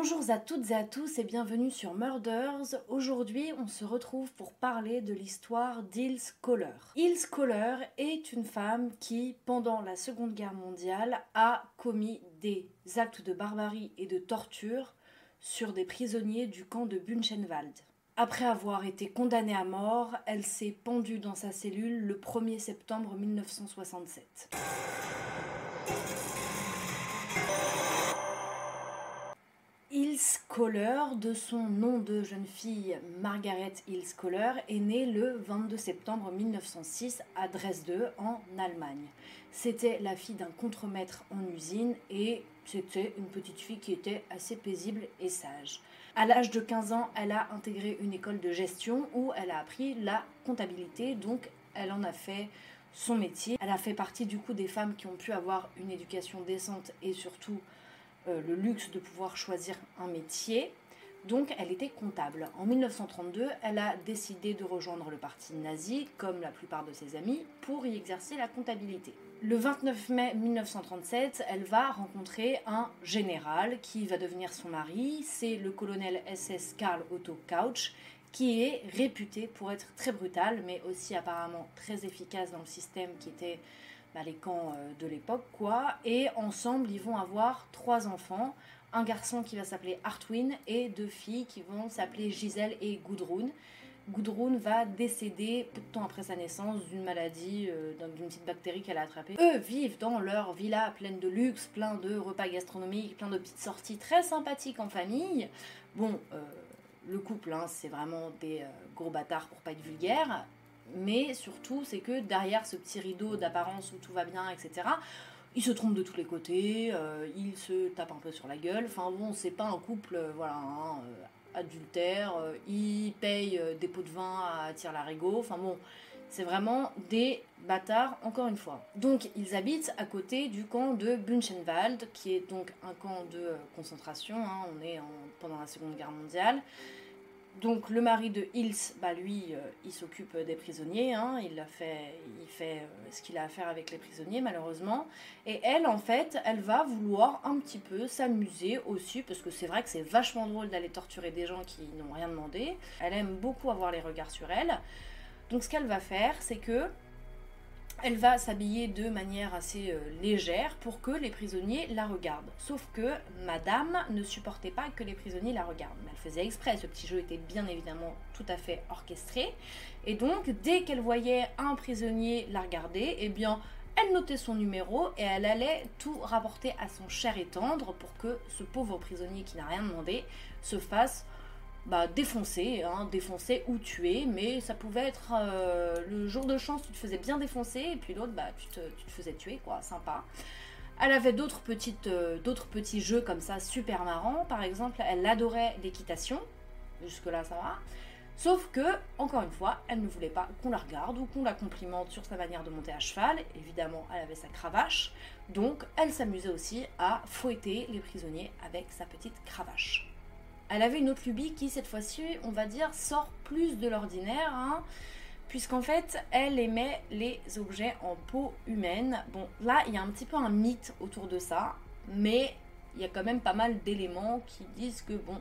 Bonjour à toutes et à tous et bienvenue sur Murders. Aujourd'hui, on se retrouve pour parler de l'histoire d'Ilse Kohler. Ilse Kohler est une femme qui, pendant la Seconde Guerre mondiale, a commis des actes de barbarie et de torture sur des prisonniers du camp de Buchenwald. Après avoir été condamnée à mort, elle s'est pendue dans sa cellule le 1er septembre 1967. Ilse Kohler, de son nom de jeune fille Margaret Ilse Kohler, est née le 22 septembre 1906 à Dresde, en Allemagne. C'était la fille d'un contremaître en usine et c'était une petite fille qui était assez paisible et sage. À l'âge de 15 ans, elle a intégré une école de gestion où elle a appris la comptabilité, donc elle en a fait son métier. Elle a fait partie du coup des femmes qui ont pu avoir une éducation décente et surtout euh, le luxe de pouvoir choisir un métier. Donc elle était comptable. En 1932, elle a décidé de rejoindre le parti nazi, comme la plupart de ses amis, pour y exercer la comptabilité. Le 29 mai 1937, elle va rencontrer un général qui va devenir son mari. C'est le colonel SS Karl Otto Couch, qui est réputé pour être très brutal, mais aussi apparemment très efficace dans le système qui était bah, les camps euh, de l'époque, quoi. Et ensemble, ils vont avoir trois enfants. Un garçon qui va s'appeler Artwin et deux filles qui vont s'appeler Gisèle et Gudrun. Gudrun va décéder peu de temps après sa naissance d'une maladie, euh, d'une petite bactérie qu'elle a attrapée. Eux vivent dans leur villa pleine de luxe, plein de repas gastronomiques, plein de petites sorties très sympathiques en famille. Bon, euh, le couple, hein, c'est vraiment des gros bâtards pour pas être vulgaire mais surtout c'est que derrière ce petit rideau d'apparence où tout va bien, etc., il se trompe de tous les côtés, euh, il se tape un peu sur la gueule. Enfin bon, c'est pas un couple, euh, voilà, hein, euh, adultère. il paye des pots de vin à la larigot. Enfin bon, c'est vraiment des bâtards, encore une fois. Donc ils habitent à côté du camp de Buchenwald, qui est donc un camp de concentration. Hein. on est pendant la Seconde Guerre mondiale. Donc le mari de Hills, bah lui, euh, il s'occupe des prisonniers, hein. il, fait, euh, ce qu'il a à faire avec les prisonniers malheureusement. Et elle, en fait, elle va vouloir un petit peu s'amuser aussi, parce que c'est vrai que c'est vachement drôle d'aller torturer des gens qui n'ont rien demandé. Elle aime beaucoup avoir les regards sur elle. Donc ce qu'elle va faire, c'est que elle va s'habiller de manière assez euh, légère pour que les prisonniers la regardent. Sauf que madame ne supportait pas que les prisonniers la regardent. Mais elle faisait exprès, ce petit jeu était bien évidemment tout à fait orchestré. Et donc, dès qu'elle voyait un prisonnier la regarder, eh bien, elle notait son numéro et elle allait tout rapporter à son cher et tendre pour que ce pauvre prisonnier qui n'a rien demandé se fasse bah, défoncer, hein, défoncer ou tuer, mais ça pouvait être euh, le jour de chance, tu te faisais bien défoncer, et puis l'autre, bah, tu te, faisais tuer, quoi, sympa. Elle avait d'autres euh, d'autres petits jeux comme ça, super marrants. Par exemple, elle adorait l'équitation. Jusque-là, ça va. Sauf que, encore une fois, elle ne voulait pas qu'on la regarde ou qu'on la complimente sur sa manière de monter à cheval. Évidemment, elle avait sa cravache. Donc, elle s'amusait aussi à fouetter les prisonniers avec sa petite cravache. Elle avait une autre lubie qui, cette fois-ci, on va dire, sort plus de l'ordinaire, hein, puisqu'en fait, elle aimait les objets en peau humaine. Bon, là, il y a un petit peu un mythe autour de ça, mais il y a quand même pas mal d'éléments qui disent que, bon,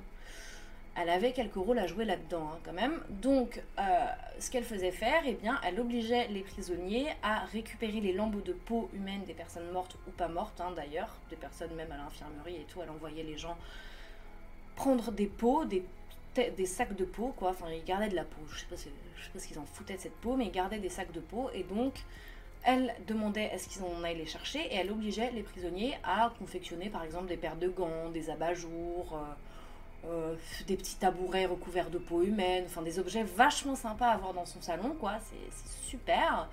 elle avait quelques rôles à jouer là-dedans, hein, quand même. Donc, euh, ce qu'elle faisait faire, eh bien, elle obligeait les prisonniers à récupérer les lambeaux de peau humaine des personnes mortes ou pas mortes, hein, d'ailleurs, des personnes même à l'infirmerie et tout. Elle envoyait les gens prendre des pots, des, sacs de peau, quoi. Enfin, ils gardaient de la peau. Je sais pas, je sais pas ce qu'ils en foutaient de cette peau, mais ils gardaient des sacs de peau. Et donc, elle demandait est-ce qu'ils en allaient les chercher et elle obligeait les prisonniers à confectionner, par exemple, des paires de gants, des abat-jours. Euh, euh, des petits tabourets recouverts de peau humaine, enfin des objets vachement sympas à avoir dans son salon, quoi, c'est super.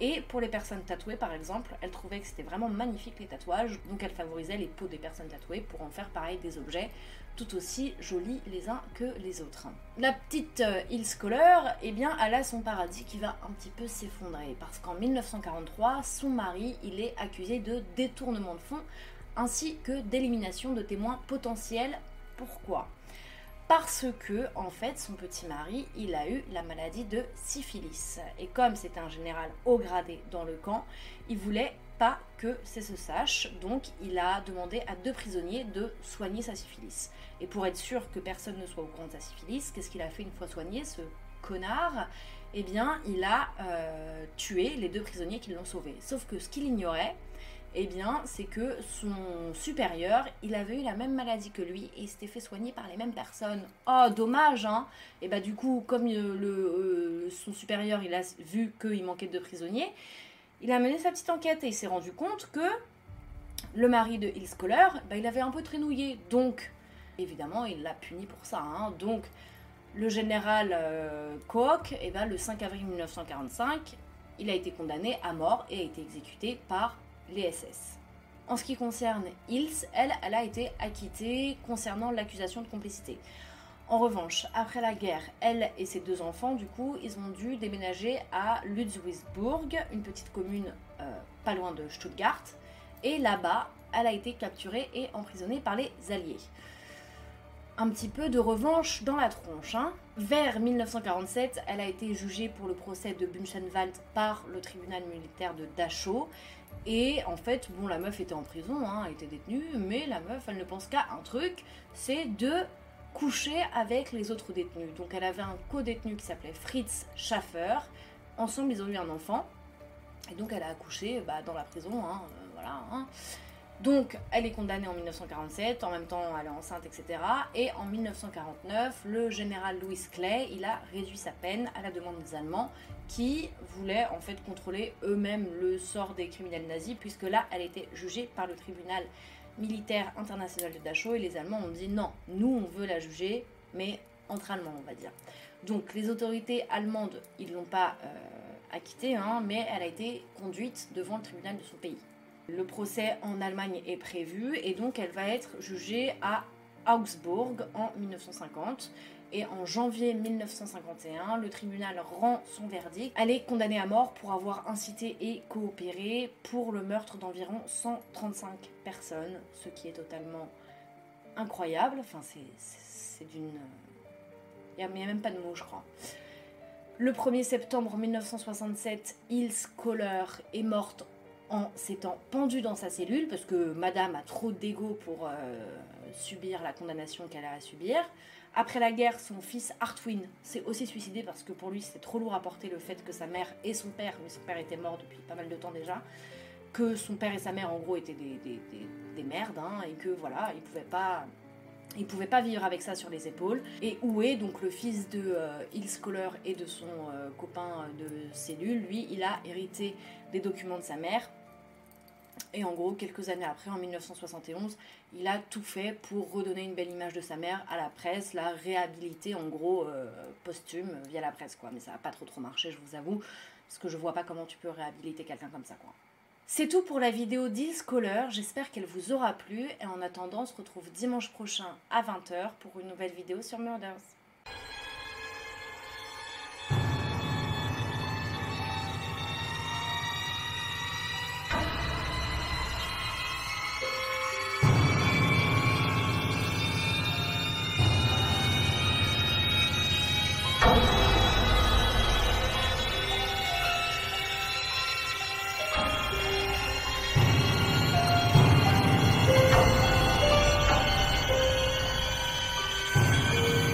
Et pour les personnes tatouées, par exemple, elle trouvait que c'était vraiment magnifique les tatouages, donc elle favorisait les peaux des personnes tatouées pour en faire pareil des objets tout aussi jolis les uns que les autres. La petite euh, Hills Kohler, eh bien, elle a son paradis qui va un petit peu s'effondrer parce qu'en 1943, son mari, il est accusé de détournement de fonds ainsi que d'élimination de témoins potentiels. Pourquoi? Parce que en fait son petit mari il a eu la maladie de syphilis. Et comme c'est un général haut gradé dans le camp il voulait pas que ça se sache. Donc il a demandé à deux prisonniers de soigner sa syphilis. Et pour être sûr que personne ne soit au courant de sa syphilis qu'est-ce qu'il a fait une fois soigné ce connard? Eh bien il a euh, tué les deux prisonniers qui l'ont sauvé. Sauf que ce qu'il ignorait eh bien, c'est que son supérieur, il avait eu la même maladie que lui et s'était fait soigner par les mêmes personnes. Oh, dommage, hein Et bah du coup, comme euh, euh, son supérieur, il a vu qu'il manquait de prisonniers, il a mené sa petite enquête et il s'est rendu compte que le mari de Hills Kohler, bah, il avait un peu trénouillé. Donc, évidemment, il l'a puni pour ça. Hein. Donc, le général euh, Koch, eh ben, le 5 avril 1945, il a été condamné à mort et a été exécuté par les SS. En ce qui concerne Hills, elle, a été acquittée concernant l'accusation de complicité. En revanche, après la guerre, elle et ses deux enfants, du coup, ils ont dû déménager à Ludwigsburg, une petite commune euh, pas loin de Stuttgart. Et là-bas, elle a été capturée et emprisonnée par les Alliés un petit peu de revanche dans la tronche. Hein. Vers 1947, elle a été jugée pour le procès de Buchenwald par le tribunal militaire de Dachau. Et en fait, bon, la meuf était en prison, hein, elle était détenue, mais la meuf, elle ne pense qu'à un truc, c'est de coucher avec les autres détenus. Donc elle avait un co-détenu qui s'appelait Fritz Schaffer. Ensemble, ils ont eu un enfant. Et donc elle a accouché bah, dans la prison, hein, euh, voilà. Donc, elle est condamnée en 1947, en même temps elle est enceinte, etc. Et en 1949, le général Louis Clay, il a réduit sa peine à la demande des Allemands qui voulaient en fait contrôler eux-mêmes le sort des criminels nazis, puisque là, elle était jugée par le tribunal militaire international de Dachau et les Allemands ont dit non, nous on veut la juger, mais entre Allemands, on va dire. Donc, les autorités allemandes, ils l'ont pas euh, acquittée, hein, mais elle a été conduite devant le tribunal de son pays. Le procès en Allemagne est prévu et donc elle va être jugée à Augsbourg en 1950. Et en janvier 1951, le tribunal rend son verdict. Elle est condamnée à mort pour avoir incité et coopéré pour le meurtre d'environ 135 personnes, ce qui est totalement incroyable. Enfin, c'est d'une. Il n'y a, même pas de mots, je crois. Le 1er septembre 1967, Ilse Kohler est morte s'étant pendue dans sa cellule, parce que madame a trop d'ego pour euh, subir la condamnation qu'elle a à subir. Après la guerre, son fils Artwin s'est aussi suicidé parce que pour lui c'était trop lourd à porter le fait que sa mère et son père, mais son père était mort depuis pas mal de temps déjà, que son père et sa mère en gros étaient des, des, merdes, hein, et que voilà, il pouvait pas il pouvait pas vivre avec ça sur les épaules. Et est donc le fils de euh, Hills Kohler et de son euh, copain de cellule, lui, il a hérité des documents de sa mère. Et en gros, quelques années après, en 1971, il a tout fait pour redonner une belle image de sa mère à la presse, la réhabiliter en gros euh, posthume via la presse, quoi. Mais ça n'a pas trop trop marché, je vous avoue, parce que je vois pas comment tu peux réhabiliter quelqu'un comme ça, quoi. C'est tout pour la vidéo d'Il Scholar, j'espère qu'elle vous aura plu et en attendant on se retrouve dimanche prochain à 20h pour une nouvelle vidéo sur Murders.